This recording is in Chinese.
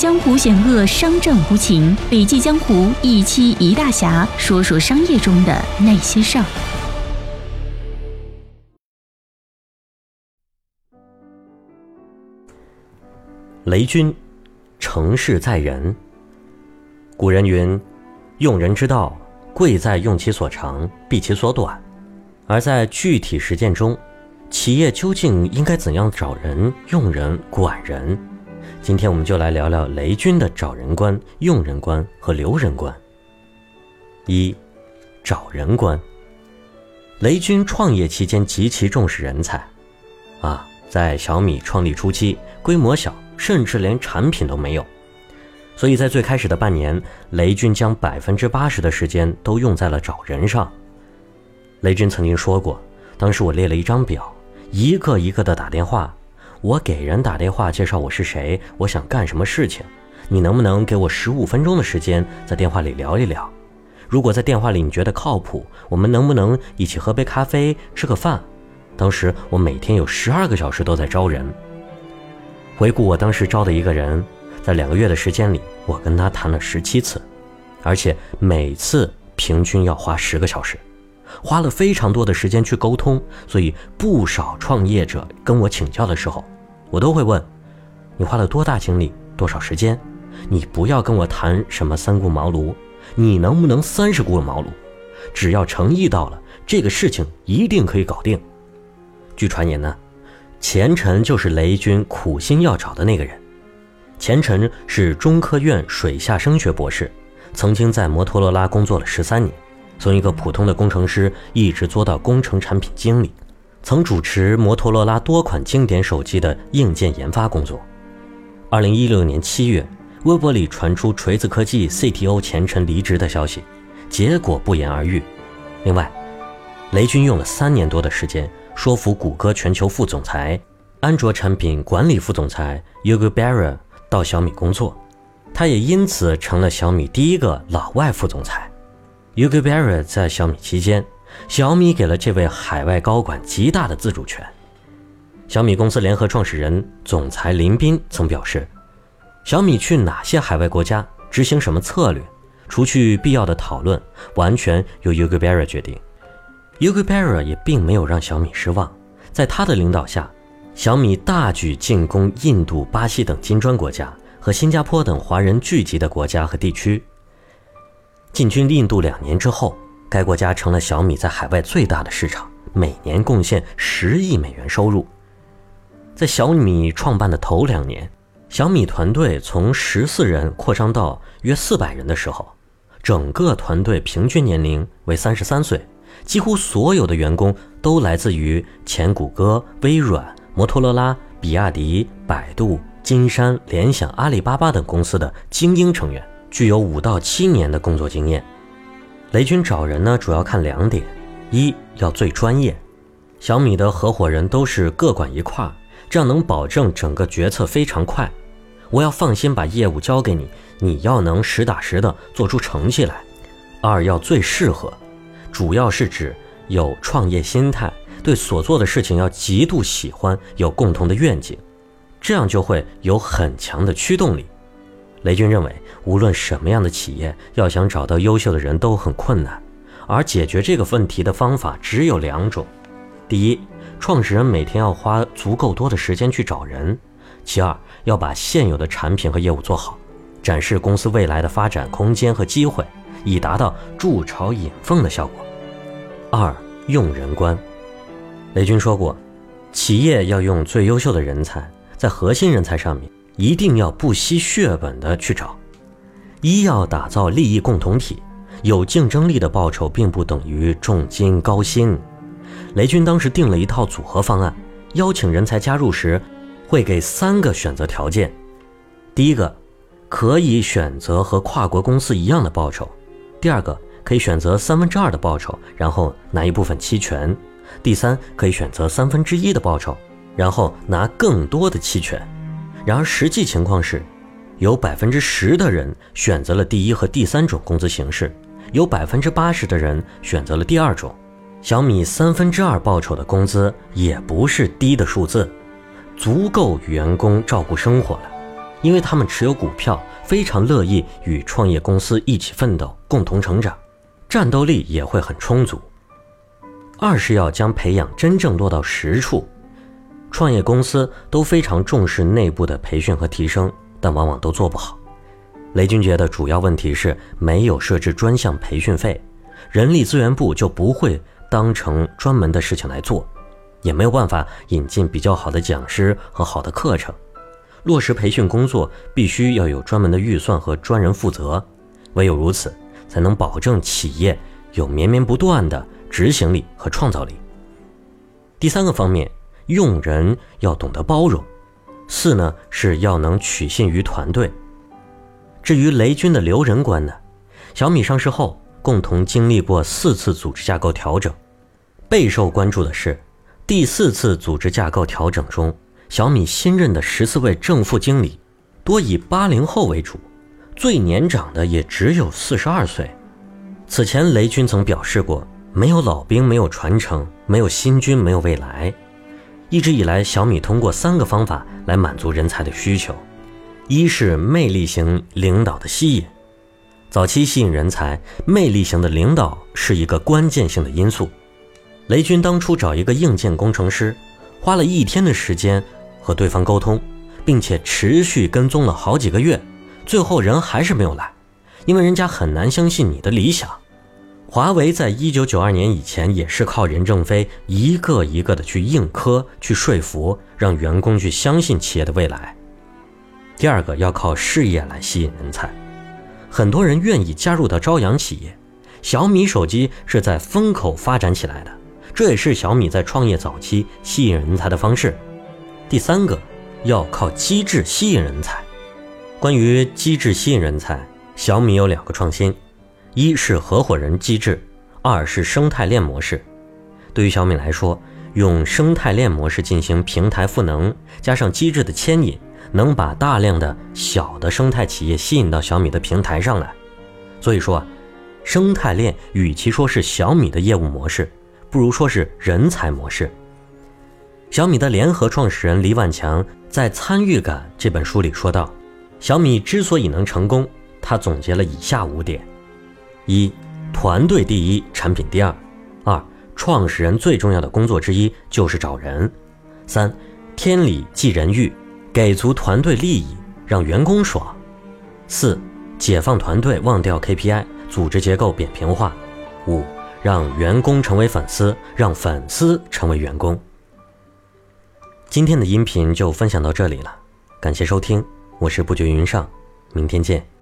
江湖险恶，商战无情。笔记江湖一期一大侠，说说商业中的那些事儿。雷军，成事在人。古人云：“用人之道，贵在用其所长，避其所短。”而在具体实践中，企业究竟应该怎样找人、用人、管人？今天我们就来聊聊雷军的找人观、用人观和留人观。一，找人观。雷军创业期间极其重视人才，啊，在小米创立初期，规模小，甚至连产品都没有，所以在最开始的半年，雷军将百分之八十的时间都用在了找人上。雷军曾经说过，当时我列了一张表，一个一个的打电话。我给人打电话介绍我是谁，我想干什么事情，你能不能给我十五分钟的时间在电话里聊一聊？如果在电话里你觉得靠谱，我们能不能一起喝杯咖啡，吃个饭？当时我每天有十二个小时都在招人。回顾我当时招的一个人，在两个月的时间里，我跟他谈了十七次，而且每次平均要花十个小时。花了非常多的时间去沟通，所以不少创业者跟我请教的时候，我都会问：你花了多大精力，多少时间？你不要跟我谈什么三顾茅庐，你能不能三十顾茅庐？只要诚意到了，这个事情一定可以搞定。据传言呢，钱晨就是雷军苦心要找的那个人。钱晨是中科院水下声学博士，曾经在摩托罗拉工作了十三年。从一个普通的工程师一直做到工程产品经理，曾主持摩托罗拉多款经典手机的硬件研发工作。二零一六年七月，微博里传出锤子科技 CTO 前程离职的消息，结果不言而喻。另外，雷军用了三年多的时间说服谷歌全球副总裁、安卓产品管理副总裁 Yugo Barra 到小米工作，他也因此成了小米第一个老外副总裁。Yuki Berra 在小米期间，小米给了这位海外高管极大的自主权。小米公司联合创始人、总裁林斌曾表示，小米去哪些海外国家执行什么策略，除去必要的讨论，完全由 Yuki Berra 决定。Yuki Berra 也并没有让小米失望，在他的领导下，小米大举进攻印度、巴西等金砖国家和新加坡等华人聚集的国家和地区。进军印度两年之后，该国家成了小米在海外最大的市场，每年贡献十亿美元收入。在小米创办的头两年，小米团队从十四人扩张到约四百人的时候，整个团队平均年龄为三十三岁，几乎所有的员工都来自于前谷歌、微软、摩托罗拉、比亚迪、百度、金山、联想、阿里巴巴等公司的精英成员。具有五到七年的工作经验，雷军找人呢，主要看两点：一要最专业，小米的合伙人都是各管一块儿，这样能保证整个决策非常快。我要放心把业务交给你，你要能实打实的做出成绩来。二要最适合，主要是指有创业心态，对所做的事情要极度喜欢，有共同的愿景，这样就会有很强的驱动力。雷军认为，无论什么样的企业，要想找到优秀的人都很困难，而解决这个问题的方法只有两种：第一，创始人每天要花足够多的时间去找人；其二，要把现有的产品和业务做好，展示公司未来的发展空间和机会，以达到筑巢引凤的效果。二，用人观。雷军说过，企业要用最优秀的人才，在核心人才上面。一定要不惜血本的去找，一要打造利益共同体，有竞争力的报酬并不等于重金高薪。雷军当时定了一套组合方案，邀请人才加入时，会给三个选择条件：第一个，可以选择和跨国公司一样的报酬；第二个，可以选择三分之二的报酬，然后拿一部分期权；第三，可以选择三分之一的报酬，然后拿更多的期权。然而，实际情况是，有百分之十的人选择了第一和第三种工资形式，有百分之八十的人选择了第二种。小米三分之二报酬的工资也不是低的数字，足够员工照顾生活了。因为他们持有股票，非常乐意与创业公司一起奋斗，共同成长，战斗力也会很充足。二是要将培养真正落到实处。创业公司都非常重视内部的培训和提升，但往往都做不好。雷军觉得主要问题是没有设置专项培训费，人力资源部就不会当成专门的事情来做，也没有办法引进比较好的讲师和好的课程。落实培训工作必须要有专门的预算和专人负责，唯有如此，才能保证企业有绵绵不断的执行力和创造力。第三个方面，用人要懂得包容。四呢是要能取信于团队。至于雷军的留人观呢，小米上市后共同经历过四次组织架构调整，备受关注的是第四次组织架构调整中。小米新任的十四位正副经理，多以八零后为主，最年长的也只有四十二岁。此前，雷军曾表示过，没有老兵，没有传承，没有新军，没有未来。一直以来，小米通过三个方法来满足人才的需求：一是魅力型领导的吸引，早期吸引人才，魅力型的领导是一个关键性的因素。雷军当初找一个硬件工程师，花了一天的时间。和对方沟通，并且持续跟踪了好几个月，最后人还是没有来，因为人家很难相信你的理想。华为在一九九二年以前也是靠任正非一个一个的去硬磕、去说服，让员工去相信企业的未来。第二个要靠事业来吸引人才，很多人愿意加入到朝阳企业。小米手机是在风口发展起来的，这也是小米在创业早期吸引人才的方式。第三个，要靠机制吸引人才。关于机制吸引人才，小米有两个创新：一是合伙人机制，二是生态链模式。对于小米来说，用生态链模式进行平台赋能，加上机制的牵引，能把大量的小的生态企业吸引到小米的平台上来。所以说啊，生态链与其说是小米的业务模式，不如说是人才模式。小米的联合创始人李万强在《参与感》这本书里说道：“小米之所以能成功，他总结了以下五点：一、团队第一，产品第二；二、创始人最重要的工作之一就是找人；三、天理即人欲，给足团队利益，让员工爽；四、解放团队，忘掉 KPI，组织结构扁平化；五、让员工成为粉丝，让粉丝成为员工。”今天的音频就分享到这里了，感谢收听，我是不觉云上，明天见。